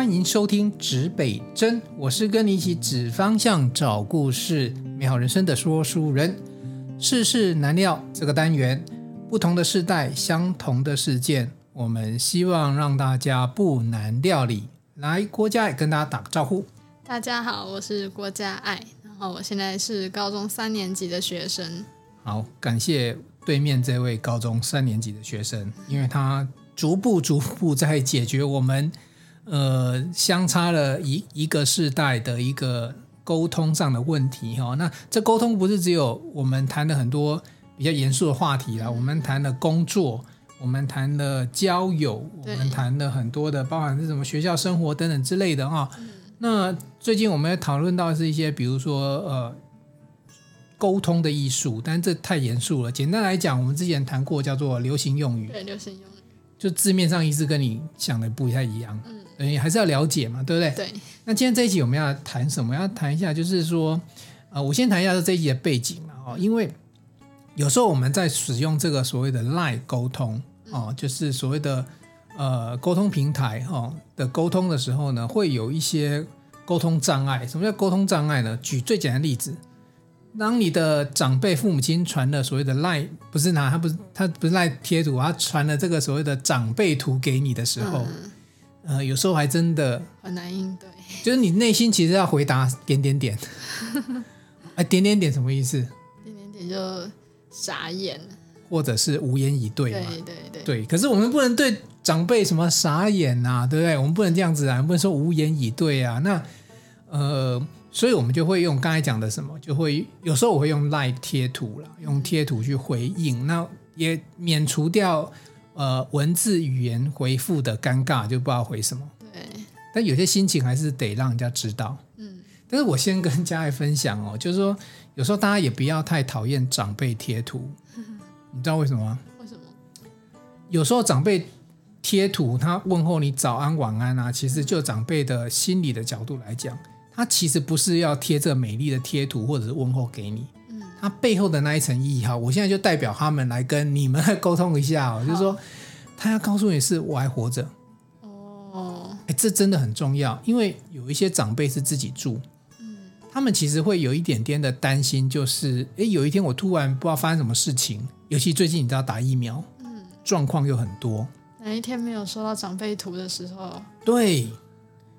欢迎收听指北针，我是跟你一起指方向、找故事、美好人生的说书人。世事难料这个单元，不同的世代，相同的事件，我们希望让大家不难料理。来，郭嘉爱跟大家打个招呼。大家好，我是郭嘉爱，然后我现在是高中三年级的学生。好，感谢对面这位高中三年级的学生，因为他逐步逐步在解决我们呃相差了一一个世代的一个沟通上的问题哈。那这沟通不是只有我们谈的很多比较严肃的话题啦，嗯、我们谈的工作。我们谈了交友，我们谈了很多的，包含是什么学校生活等等之类的啊。嗯、那最近我们也讨论到是一些，比如说呃，沟通的艺术，但这太严肃了。简单来讲，我们之前谈过叫做流行用语，对，流行用语，就字面上意思跟你想的不太一样，嗯，你还是要了解嘛，对不对？对。那今天这一集我们要谈什么？要谈一下，就是说，呃，我先谈一下这一集的背景嘛，哦，因为有时候我们在使用这个所谓的 LINE 沟通。哦，就是所谓的呃沟通平台哦的沟通的时候呢，会有一些沟通障碍。什么叫沟通障碍呢？举最简单的例子，当你的长辈父母亲传了所谓的 LINE，不是拿他不是他不是 LINE 贴图，他传了这个所谓的长辈图给你的时候，嗯、呃，有时候还真的很难应对。就是你内心其实要回答点点点，哎，点点点什么意思？点点点就傻眼。或者是无言以对嘛？对对对，对。可是我们不能对长辈什么傻眼啊，对不对？我们不能这样子啊，我们不能说无言以对啊。那呃，所以我们就会用刚才讲的什么，就会有时候我会用 LINE 贴图啦，用贴图去回应，那也免除掉呃文字语言回复的尴尬，就不知道回什么。对。但有些心情还是得让人家知道。嗯。但是我先跟家爱分享哦，就是说有时候大家也不要太讨厌长辈贴图。你知道为什么吗？为什么？有时候长辈贴图，他问候你早安晚安啊，其实就长辈的心理的角度来讲，他其实不是要贴这美丽的贴图或者是问候给你，嗯，他背后的那一层意义哈，我现在就代表他们来跟你们 沟通一下哦，就是说他要告诉你是我还活着，哦，哎，这真的很重要，因为有一些长辈是自己住。他们其实会有一点点的担心，就是诶，有一天我突然不知道发生什么事情，尤其最近你知道打疫苗，嗯，状况又很多。哪一天没有收到长辈图的时候？对，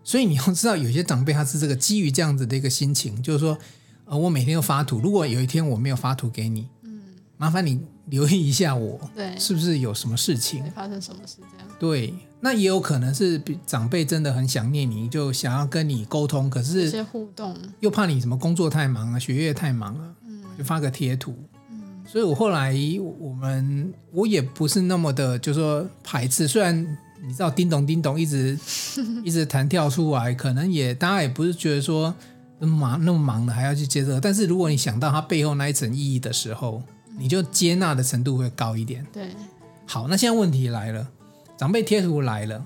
所以你要知道，有些长辈他是这个基于这样子的一个心情，就是说，呃，我每天都发图，如果有一天我没有发图给你，嗯，麻烦你留意一下我，对，是不是有什么事情？发生什么事这样？对。那也有可能是长辈真的很想念你，就想要跟你沟通，可是些互动又怕你什么工作太忙啊，学业太忙了，嗯，就发个贴图，嗯，所以我后来我们我也不是那么的，就是说排斥，虽然你知道叮咚叮咚一直 一直弹跳出来，可能也大家也不是觉得说那么忙那么忙的还要去接这个，但是如果你想到它背后那一层意义的时候，你就接纳的程度会高一点。对，好，那现在问题来了。长辈贴图来了，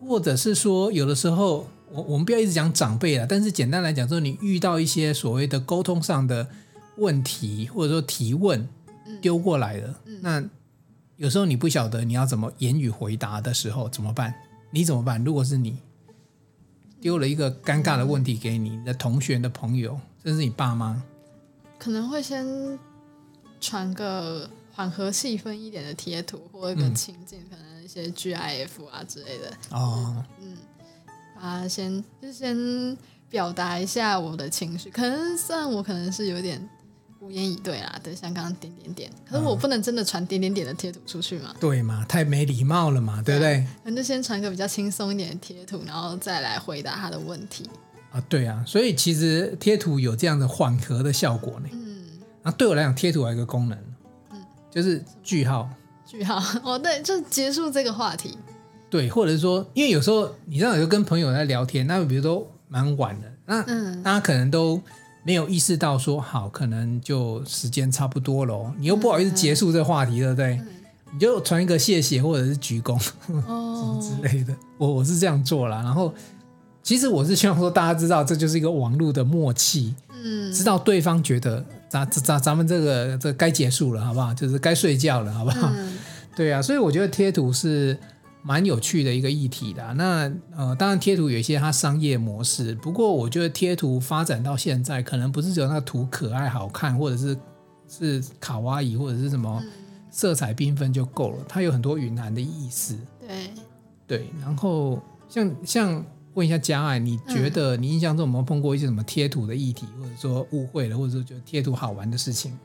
或者是说，有的时候，我我们不要一直讲长辈了，但是简单来讲，说你遇到一些所谓的沟通上的问题，或者说提问丢过来了，嗯嗯、那有时候你不晓得你要怎么言语回答的时候怎么办？你怎么办？如果是你丢了一个尴尬的问题给你的同学、的朋友，甚至你爸妈，可能会先传个缓和气氛一点的贴图，或者一个情境，可能、嗯。一些 GIF 啊之类的哦，嗯，啊，先就先表达一下我的情绪，可能虽然我可能是有点无言以对啦，对，像刚刚点点点，可是我不能真的传点点点的贴图出去嘛，对嘛，太没礼貌了嘛，对不对？那就先传个比较轻松一点的贴图，然后再来回答他的问题。啊，对啊，所以其实贴图有这样的缓和的效果呢，嗯，啊，对我来讲，贴图还有一个功能，嗯，就是句号。句号。哦，对，就结束这个话题。对，或者是说，因为有时候你知道，有跟朋友在聊天，那比如说蛮晚的，那嗯，大家可能都没有意识到说，好，可能就时间差不多了，你又不好意思结束这个话题，嗯、对不对？嗯、你就传一个谢谢，或者是鞠躬，哦，什 么之类的。我我是这样做了，然后其实我是希望说，大家知道，这就是一个网络的默契，嗯，知道对方觉得。咱咱咱们这个这该结束了，好不好？就是该睡觉了，好不好？嗯、对啊，所以我觉得贴图是蛮有趣的一个议题的啊。那呃，当然贴图有一些它商业模式，不过我觉得贴图发展到现在，可能不是只有那个图可爱好看，或者是是卡哇伊，或者是什么色彩缤纷就够了。它有很多蕴含的意思。对对，然后像像问一下嘉爱，你觉得你印象中有没有碰过一些什么贴图的议题，或者说误会了，或者说觉得贴图好玩的事情？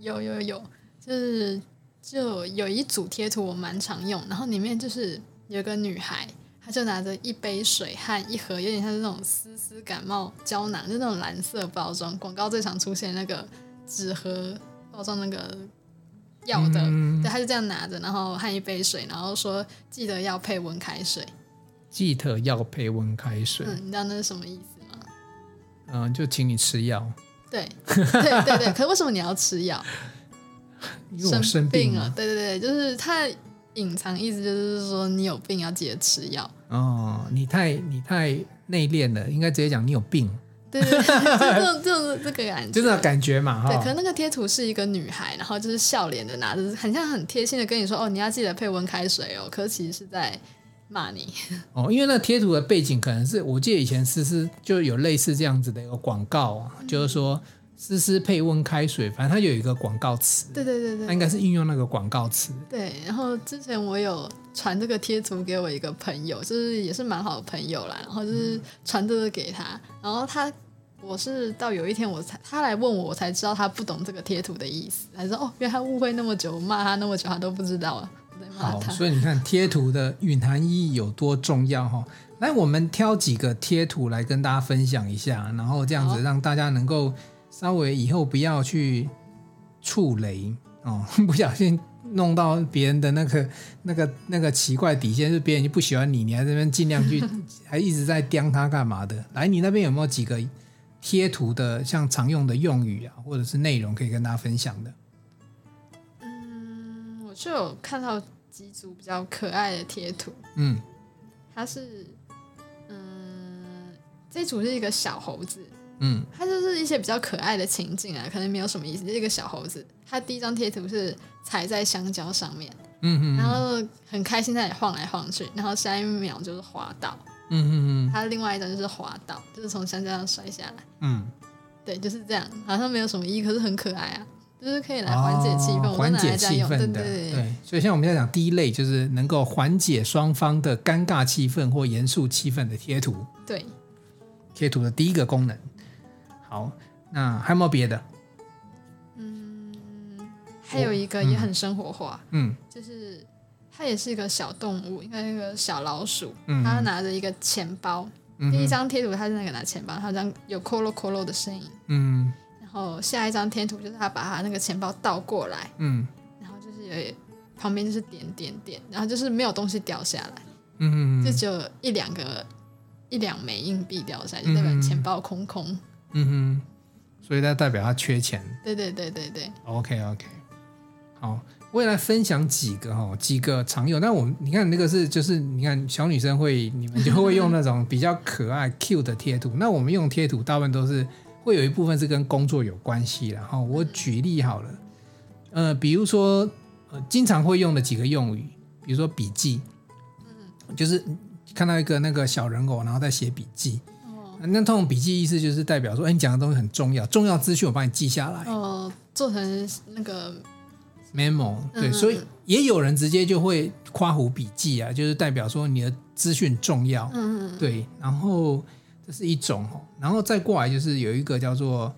有有有，就是就有一组贴图我蛮常用，然后里面就是有个女孩，她就拿着一杯水和一盒有点像是那种丝丝感冒胶囊，就那种蓝色包装，广告最常出现那个纸盒包装那个药的，嗯、对，她就这样拿着，然后和一杯水，然后说记得要配温开水，记得要配温开水，嗯，你知道那是什么意思吗？嗯，就请你吃药。对对对对，可是为什么你要吃药？因为我生病了。对对对，就是他隐藏意思就是说你有病要记得吃药。哦，你太你太内敛了，应该直接讲你有病。对对对，就这种这个感觉，就这种感觉嘛。对，可能那个贴图是一个女孩，然后就是笑脸的拿着，很像很贴心的跟你说哦，你要记得配温开水哦。可是其实是在。骂你 哦，因为那贴图的背景可能是我记得以前思思就有类似这样子的一个广告，嗯、就是说思思配温开水，反正它有一个广告词，对对对对，它应该是运用那个广告词。对，然后之前我有传这个贴图给我一个朋友，就是也是蛮好的朋友啦，然后就是传这个给他，嗯、然后他我是到有一天我才他来问我，我才知道他不懂这个贴图的意思，还说哦，原来他误会那么久，我骂他那么久，他都不知道啊。好，所以你看贴图的蕴含意义有多重要哈。来，我们挑几个贴图来跟大家分享一下，然后这样子让大家能够稍微以后不要去触雷哦，不小心弄到别人的那个那个那个奇怪底线，是别人就不喜欢你，你还在这边尽量去 还一直在刁他干嘛的？来，你那边有没有几个贴图的像常用的用语啊，或者是内容可以跟大家分享的？嗯，我就有看到。几组比较可爱的贴图，嗯，它是，嗯，这组是一个小猴子，嗯，它就是一些比较可爱的情境啊，可能没有什么意思。就是一个小猴子，它第一张贴图是踩在香蕉上面，嗯嗯，然后很开心在那里晃来晃去，然后下一秒就是滑倒，嗯嗯嗯，它另外一张就是滑倒，就是从香蕉上摔下来，嗯，对，就是这样，好像没有什么意义，可是很可爱啊。就是可以来缓解气氛，哦、缓解气氛的，对，对，对，所以像我们在讲第一类，就是能够缓解双方的尴尬气氛或严肃气氛的贴图。对，贴图的第一个功能。好，那还有没有别的？嗯，还有一个也很生活化，嗯，就是它也是一个小动物，应该是一个小老鼠，嗯、它拿着一个钱包。嗯、第一张贴图它是那个拿钱包，它这样有咯咯咯咯的声音，嗯。然后下一张贴图就是它把它那个钱包倒过来，嗯，然后就是有旁边就是点点点，然后就是没有东西掉下来，嗯，就只有一两个一两枚硬币掉下来，就代表钱包空空，嗯哼，所以它代表他缺钱，对对对对对，OK OK，好，我也来分享几个哈，几个常用，那我们你看那个是就是你看小女生会你们就会用那种比较可爱 cute 的贴图，那我们用贴图大部分都是。会有一部分是跟工作有关系，然后我举例好了，呃，比如说呃，经常会用的几个用语，比如说笔记，嗯，就是看到一个那个小人偶，然后在写笔记，哦，那通常笔记意思就是代表说，哎，你讲的东西很重要，重要资讯我帮你记下来，哦，做成那个 memo，对，嗯，所以也有人直接就会夸胡笔记啊，就是代表说你的资讯重要，嗯嗯，对，然后。这是一种哦，然后再过来就是有一个叫做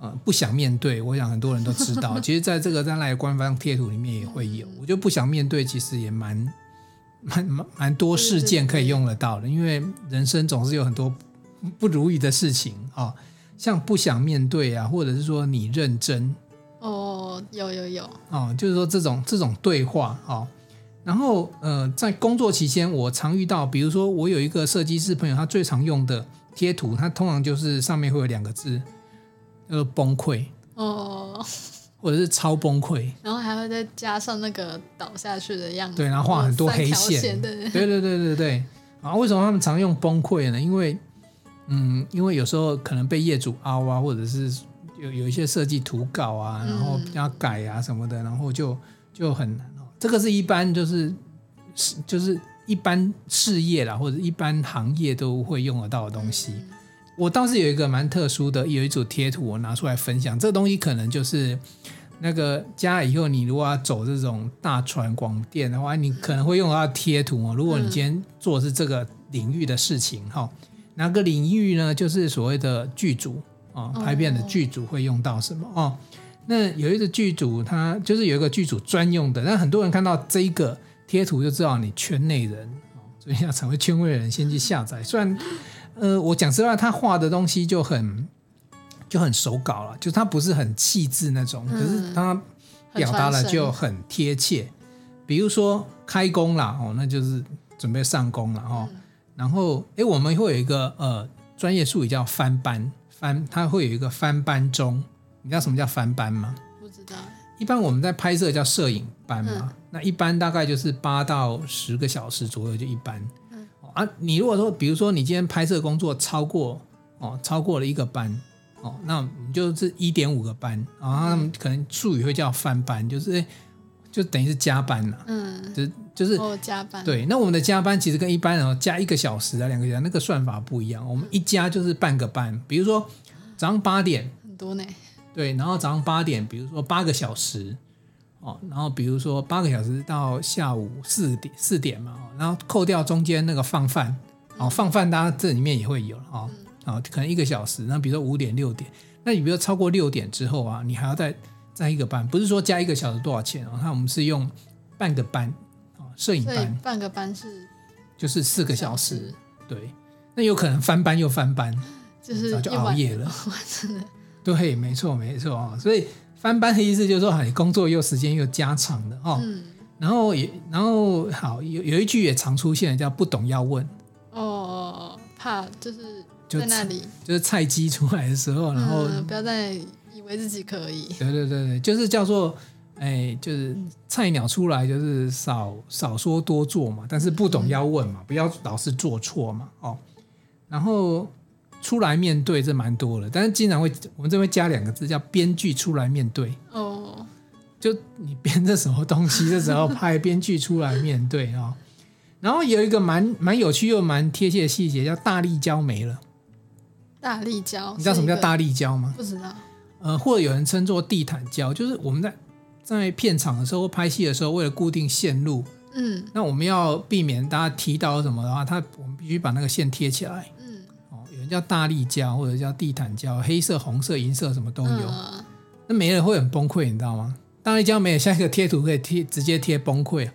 呃不想面对，我想很多人都知道。其实，在这个在赖官方贴图里面也会有。我觉得不想面对其实也蛮蛮蛮蛮多事件可以用得到的，因为人生总是有很多不如意的事情啊，像不想面对啊，或者是说你认真哦，有有有哦，就是说这种这种对话哦。然后呃，在工作期间，我常遇到，比如说我有一个设计师朋友，他最常用的。贴图他通常就是上面会有两个字，呃，崩溃哦，或者是超崩溃，然后还会再加上那个倒下去的样子，对，然后画很多黑线，线对，对对对对对。啊，为什么他们常用崩溃呢？因为，嗯，因为有时候可能被业主凹啊，或者是有有一些设计图稿啊，然后要改啊什么的，然后就就很难哦。这个是一般就是是就是。一般事业啦或者一般行业都会用得到的东西。嗯、我倒是有一个蛮特殊的，有一组贴图我拿出来分享。这个东西可能就是那个加以后你如果要走这种大传广电的话，你可能会用到贴图哦。如果你今天做的是这个领域的事情哈，哪个领域呢？就是所谓的剧组啊，拍片的剧组会用到什么哦？那有一个剧组，它就是有一个剧组专用的。那很多人看到这一个贴图就知道你圈内人，所以要成为圈外人，先去下载。虽然，呃，我讲实话，他画的东西就很就很手稿了，就他不是很气质那种，可是他表达了就很贴切。比如说开工了哦，那就是准备上工了哦。然后，哎，我们会有一个呃专业术语叫翻班，翻它会有一个翻班中。你知道什么叫翻班吗？不知道。一般我们在拍摄叫摄影班嘛，嗯、那一般大概就是八到十个小时左右就一班。嗯、啊，你如果说，比如说你今天拍摄工作超过哦，超过了一个班哦，那你就是一点五个班啊，他们可能术语会叫翻班，就是就等于是加班了。嗯，就就是哦加班。对，那我们的加班其实跟一般人哦加一个小时啊两个小时那个算法不一样，我们一加就是半个班。比如说早上八点，很多呢。对，然后早上八点，比如说八个小时，哦，然后比如说八个小时到下午四点四点嘛，然后扣掉中间那个放饭，哦，放饭大家这里面也会有哦，哦，可能一个小时，那比如说五点六点，那你比如说超过六点之后啊，你还要再再一个班，不是说加一个小时多少钱哦，那我们是用半个班，哦，摄影班，半个班是就是四个小时，对，那有可能翻班又翻班，就是就熬夜了，真的。对，没错，没错啊，所以翻班的意思就是说，你工作又时间又加长的哦。嗯。然后也，然后好，有有一句也常出现，叫“不懂要问”。哦，怕就是在那里，就，就是菜鸡出来的时候，然后、嗯、不要再以为自己可以。对对对对，就是叫做，哎，就是菜鸟出来就是少少说多做嘛，但是不懂要问嘛，嗯、不要老是做错嘛，哦，然后。出来面对这蛮多的，但是经常会我们这边加两个字叫编剧出来面对哦，就你编的什么东西的时候派编剧出来面对啊、哦，然后有一个蛮蛮有趣又蛮贴切的细节叫大力胶没了，大力胶你知道什么叫大力胶吗？不知道，呃，或者有人称作地毯胶，就是我们在在片场的时候拍戏的时候，为了固定线路，嗯，那我们要避免大家提到什么的话，他我们必须把那个线贴起来。嗯，哦，有人叫大力胶或者叫地毯胶，黑色、红色、银色什么都有。嗯、那没了会很崩溃，你知道吗？大力胶没有，下一个贴图可以贴直接贴崩溃。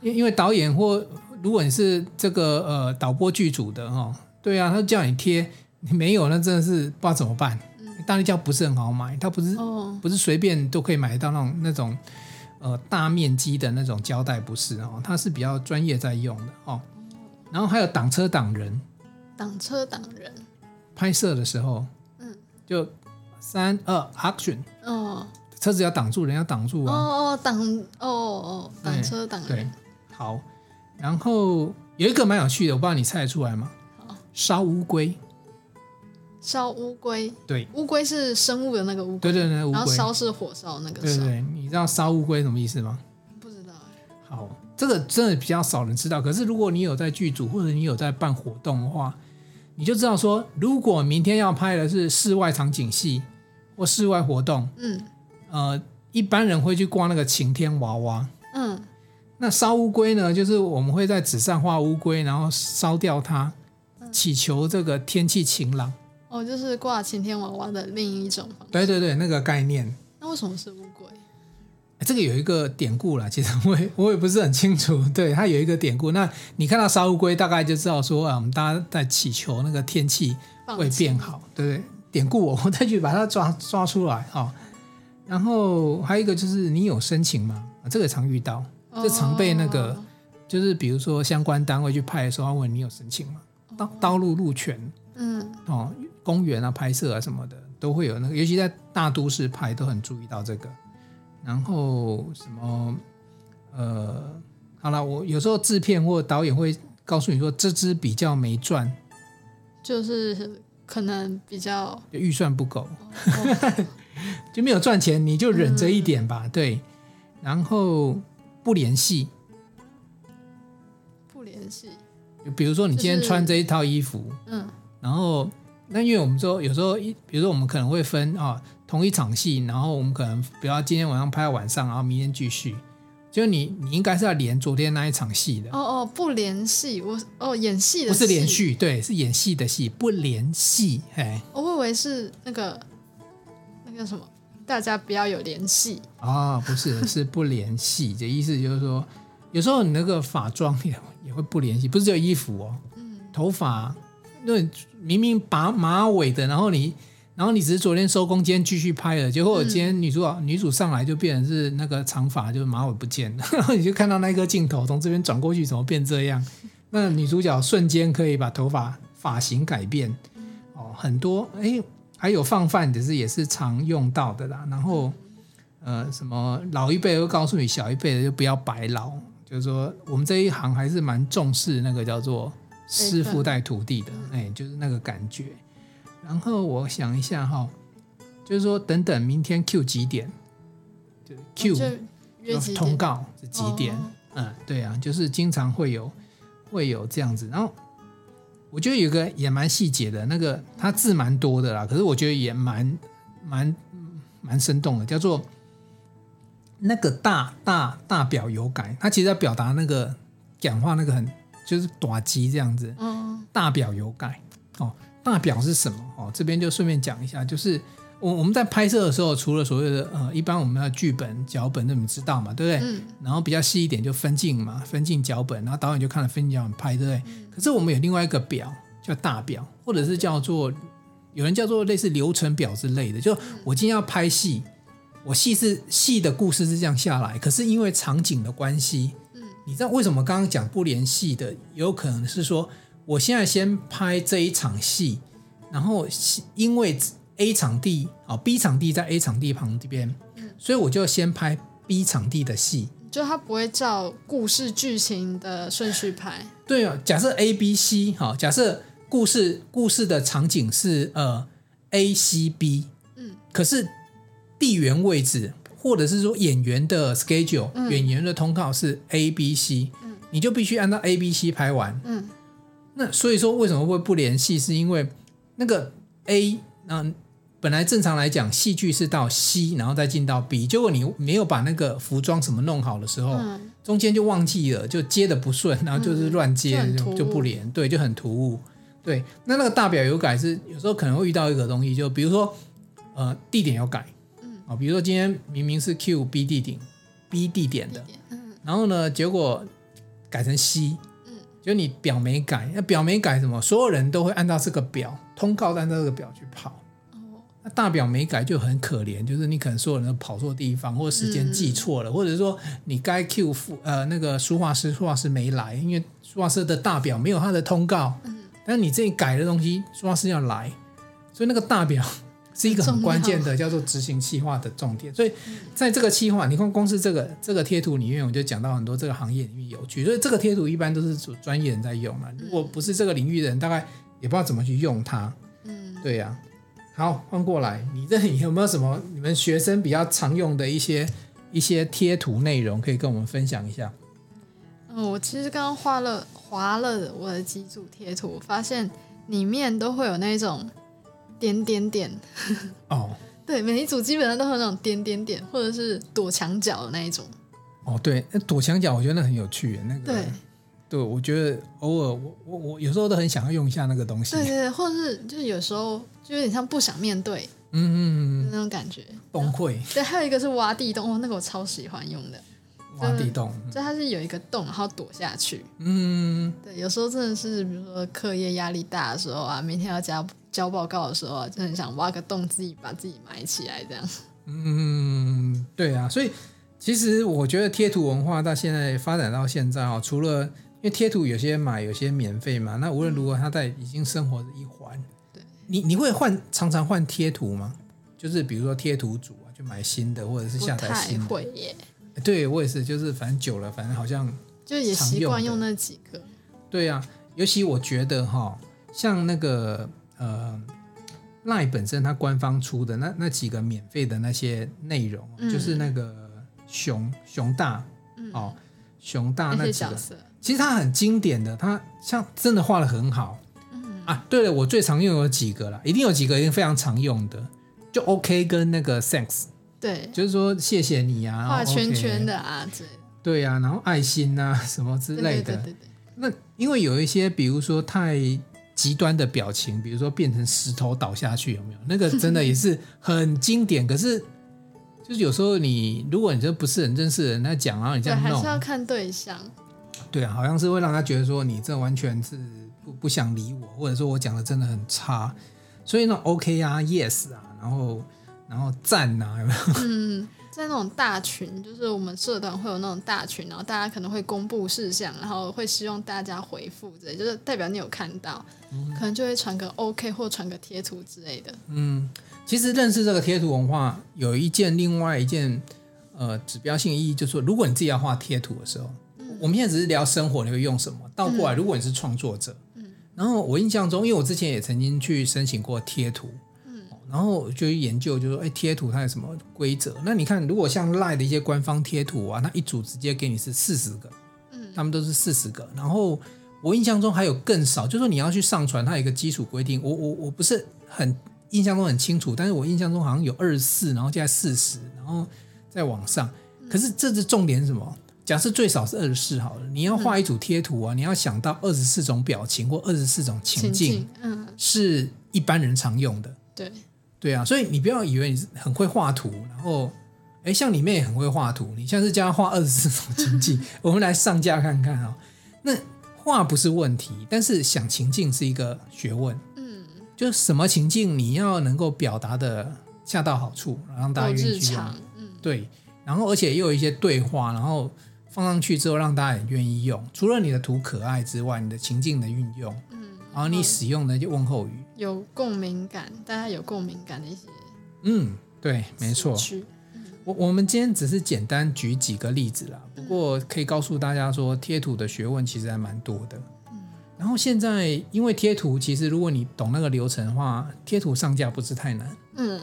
因 因为导演或如果你是这个呃导播剧组的哦，对啊，他叫你贴，你没有那真的是不知道怎么办。嗯、大力胶不是很好买，它不是、哦、不是随便都可以买到那种那种呃大面积的那种胶带，不是哦，它是比较专业在用的哦。然后还有挡车挡人。挡车挡人，拍摄的时候，嗯，就三二 action，哦，车子要挡住，人要挡住啊，哦哦挡，哦哦挡车挡人，对，好，然后有一个蛮有趣的，我不知道你猜得出来吗？好，烧乌龟，烧乌龟，对，乌龟是生物的那个乌龟，对对对，然后烧是火烧那个，对对，你知道烧乌龟什么意思吗？不知道，好，这个真的比较少人知道，可是如果你有在剧组或者你有在办活动的话。你就知道说，如果明天要拍的是室外场景戏或室外活动，嗯，呃，一般人会去挂那个晴天娃娃，嗯，那烧乌龟呢，就是我们会在纸上画乌龟，然后烧掉它，祈求这个天气晴朗。哦，就是挂晴天娃娃的另一种方式。对对对，那个概念。那为什么是乌龟？这个有一个典故啦，其实我也我也不是很清楚。对，它有一个典故。那你看到烧乌龟，大概就知道说啊，我们大家在祈求那个天气会变好，对不对？典故我我再去把它抓抓出来啊。然后还有一个就是你有申请吗？这个常遇到，这常被那个就是比如说相关单位去派的时候，问你有申请吗？道道路路权，嗯，哦，公园啊拍摄啊什么的都会有那个，尤其在大都市拍都很注意到这个。然后什么呃，好了，我有时候制片或导演会告诉你说，这支比较没赚，就是可能比较预算不够，哦、就没有赚钱，你就忍着一点吧。嗯、对，然后不联系，不联系。就比如说你今天穿这一套衣服，就是、嗯，然后那因为我们说有时候一，比如说我们可能会分啊、哦、同一场戏，然后我们可能比如说今天晚上拍到晚上，然后明天继续。就你，你应该是要连昨天那一场戏的。哦哦，不连戏，我哦演戏的戏。不是连续，对，是演戏的戏，不连戏。哎，我以为是那个那个什么，大家不要有联系。啊、哦，不是，是不联系。这意思就是说，有时候你那个发妆也也会不联系，不是只有衣服哦，嗯，头发，那明明拔马尾的，然后你。然后你只是昨天收工，今天继续拍了，结果今天女主角、女主上来就变成是那个长发，就是马尾不见了，然后你就看到那个镜头从这边转过去，怎么变这样？那女主角瞬间可以把头发发型改变，哦，很多哎，还有放饭，只是也是常用到的啦。然后呃，什么老一辈会告诉你，小一辈的就不要白老，就是说我们这一行还是蛮重视那个叫做师傅带徒弟的，哎，就是那个感觉。然后我想一下哈，就是说等等明天 Q 几点？就 Q 就通告是几点？哦、嗯，对啊，就是经常会有会有这样子。然后我觉得有个也蛮细节的，那个他字蛮多的啦，可是我觉得也蛮蛮蛮生动的，叫做那个大大大表有感。他其实在表达那个讲话那个很就是短机这样子。嗯，大表有改哦。大表是什么？哦，这边就顺便讲一下，就是我我们在拍摄的时候，除了所谓的呃，一般我们的剧本、脚本，那你知道嘛，对不对？嗯。然后比较细一点就分镜嘛，分镜脚本，然后导演就看了分镜脚本拍，对不对？嗯。可是我们有另外一个表叫大表，或者是叫做有人叫做类似流程表之类的。就我今天要拍戏，我戏是戏的故事是这样下来，可是因为场景的关系，嗯，你知道为什么刚刚讲不联系的？有可能是说。我现在先拍这一场戏，然后因为 A 场地啊，B 场地在 A 场地旁这边，所以我就先拍 B 场地的戏，就它不会照故事剧情的顺序拍。对啊，假设 A、B、C 哈，假设故事故事的场景是呃 A、C、B，嗯，可是地缘位置或者是说演员的 schedule，嗯，演员的通告是 A、B、C，嗯，你就必须按照 A、B、C 拍完，嗯。那所以说，为什么会不联系？是因为那个 A，嗯，本来正常来讲，戏剧是到 C，然后再进到 B，结果你没有把那个服装什么弄好的时候，嗯、中间就忘记了，就接的不顺，然后就是乱接，嗯、就，就不连，对，就很突兀。对，那那个大表有改是有时候可能会遇到一个东西，就比如说呃地点有改，嗯，啊，比如说今天明明是 Q B 地点 B 地点的，嗯，然后呢，结果改成 C 嗯。就你表没改，那表没改什么？所有人都会按照这个表通告，按照这个表去跑。哦那大表没改就很可怜，就是你可能所有人都跑错地方，或者时间记错了，嗯、或者说你该 Q 副呃那个书画师，书画师没来，因为书画师的大表没有他的通告。嗯、但是你这里改的东西，书画师要来，所以那个大表。是一个很关键的叫做执行企划的重点，所以在这个企划，你看公司这个这个贴图里面，我就讲到很多这个行业里面有趣，所以这个贴图一般都是专业人在用嘛，如果不是这个领域的人，大概也不知道怎么去用它。嗯，对呀、啊。好，换过来，你这里有没有什么你们学生比较常用的一些一些贴图内容可以跟我们分享一下？嗯，我其实刚刚画了划了我的几组贴图，发现里面都会有那种。点点点哦，对，每一组基本上都有那种点点点，或者是躲墙角的那一种。哦，对，那躲墙角我觉得那很有趣，那个对，对我觉得偶尔我我我有时候都很想要用一下那个东西。对对对，或者是就是有时候就有点像不想面对，嗯嗯嗯，那种感觉崩溃。对，还有一个是挖地洞，哦，那个我超喜欢用的。挖地洞，就它是有一个洞，然后躲下去。嗯，对，有时候真的是，比如说课业压力大的时候啊，明天要交交报告的时候啊，就很想挖个洞，自己把自己埋起来，这样。嗯，对啊，所以其实我觉得贴图文化到现在发展到现在啊，除了因为贴图有些买，有些免费嘛，那无论如何，它在已经生活的一环。对，你你会换常常换贴图吗？就是比如说贴图组啊，就买新的，或者是下载新的。会耶。对，我也是，就是反正久了，反正好像就也习惯用那几个。对、啊，尤其我觉得哈，像那个呃，LINE 本身它官方出的那那几个免费的那些内容，嗯、就是那个熊熊大、嗯、哦，熊大那几个，其实它很经典的，它像真的画的很好。嗯啊，对了，我最常用有几个啦，一定有几个一定非常常用的，就 OK 跟那个 Thanks。对，就是说谢谢你啊，画圈圈的啊，对。对啊，然后爱心啊什么之类的。对对对对对。那因为有一些，比如说太极端的表情，比如说变成石头倒下去，有没有？那个真的也是很经典。可是。就是有时候你，如果你这不是很认识的人在讲，然后你这样弄，还是要看对象。对啊，好像是会让他觉得说你这完全是不不想理我，或者说我讲的真的很差。所以那 OK 啊，Yes 啊，然后然后赞啊，有没有？嗯，在那种大群，就是我们社团会有那种大群，然后大家可能会公布事项，然后会希望大家回复，这就是代表你有看到，嗯、可能就会传个 OK 或传个贴图之类的。嗯。其实认识这个贴图文化有一件另外一件呃指标性意义，就是说，如果你自己要画贴图的时候，嗯、我们现在只是聊生活，你会用什么？倒过来，如果你是创作者，嗯，然后我印象中，因为我之前也曾经去申请过贴图，嗯，然后就去研究，就是说，哎，贴图它有什么规则？那你看，如果像 LINE 的一些官方贴图啊，那一组直接给你是四十个，嗯，他们都是四十个。然后我印象中还有更少，就是说你要去上传，它有一个基础规定，我我我不是很。印象中很清楚，但是我印象中好像有二十四，然后加四十，然后再往上。可是这是重点是什么？假设最少是二十四好了，你要画一组贴图啊，嗯、你要想到二十四种表情或二十四种情境，嗯，是一般人常用的。对，对啊，所以你不要以为你很会画图，然后，哎，像你妹也很会画图，你像是教她画 二十四种情境，我们来上架看看啊。那画不是问题，但是想情境是一个学问。嗯就什么情境你要能够表达的恰到好处，让大家愿意去用，嗯，对，然后而且又有一些对话，然后放上去之后让大家也愿意用。除了你的图可爱之外，你的情境的运用，嗯，然后你使用的就问候语有共鸣感，大家有共鸣感的一些，嗯，对，没错。我我们今天只是简单举几个例子啦，不过可以告诉大家说，贴图的学问其实还蛮多的。然后现在，因为贴图，其实如果你懂那个流程的话，贴图上架不是太难。嗯，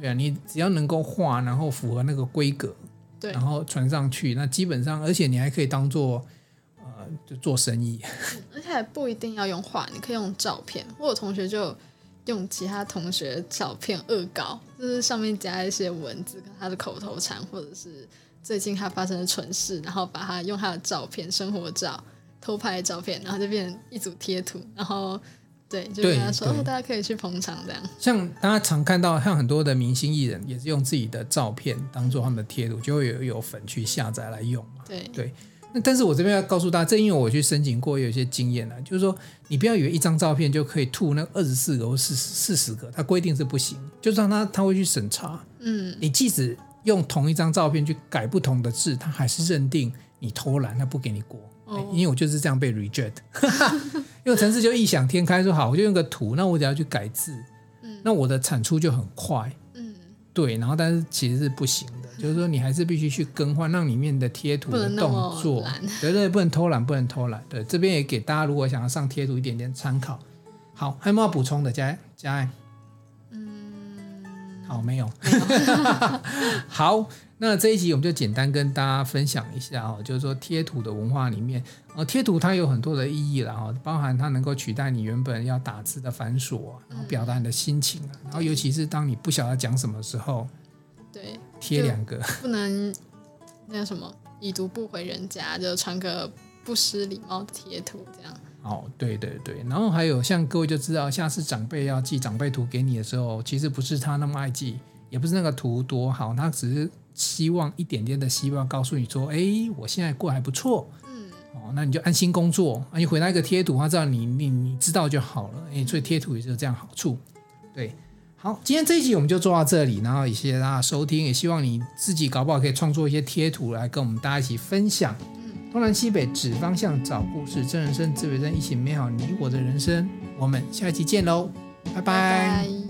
对啊，你只要能够画，然后符合那个规格，对，然后传上去，那基本上，而且你还可以当做呃，就做生意。不一定要用画，你可以用照片。我有同学就用其他同学照片恶搞，就是上面加一些文字，跟他的口头禅，或者是最近他发生的蠢事，然后把他用他的照片，生活照。偷拍的照片，然后就变成一组贴图，然后对，就跟他说，哦，大家可以去捧场这样。像大家常看到，像很多的明星艺人也是用自己的照片当做他们的贴图，就会有有粉去下载来用嘛。对对。那但是我这边要告诉大家，正因为我去申请过，有一些经验呢，就是说你不要以为一张照片就可以吐那二十四个或四四十个，它规定是不行，就是让他他会去审查。嗯。你即使用同一张照片去改不同的字，他还是认定你偷懒，他不给你过。因为我就是这样被 reject，因为城市就异想天开说好，我就用个图，那我只要去改字，嗯，那我的产出就很快，嗯，对，然后但是其实是不行的，就是说你还是必须去更换，让里面的贴图的动作，对对，不能偷懒，不能偷懒，对，这边也给大家如果想要上贴图一点点参考。好，还有没有要补充的？佳佳爱，嗯，好，没有，没有。好。那这一集我们就简单跟大家分享一下哦，就是说贴图的文化里面，呃，贴图它有很多的意义了哈，包含它能够取代你原本要打字的繁琐，然后表达你的心情啊，然后尤其是当你不晓得讲什么时候，对，贴两个。不能那什么已读不回人家，就传个不失礼貌的贴图这样。哦，对对对，然后还有像各位就知道，下次长辈要寄长辈图给你的时候，其实不是他那么爱寄，也不是那个图多好，他只是。希望一点点的希望告诉你说，哎，我现在过还不错，嗯，哦，那你就安心工作，你回来一个贴图，他知道你你你知道就好了，哎，所以贴图也是这样好处，对，好，今天这一集我们就做到这里，然后也谢谢大家收听，也希望你自己搞不好可以创作一些贴图来跟我们大家一起分享，嗯，东南西北指方向找故事，真人生自为真，一起美好你我的人生，我们下一期见喽，拜拜。拜拜。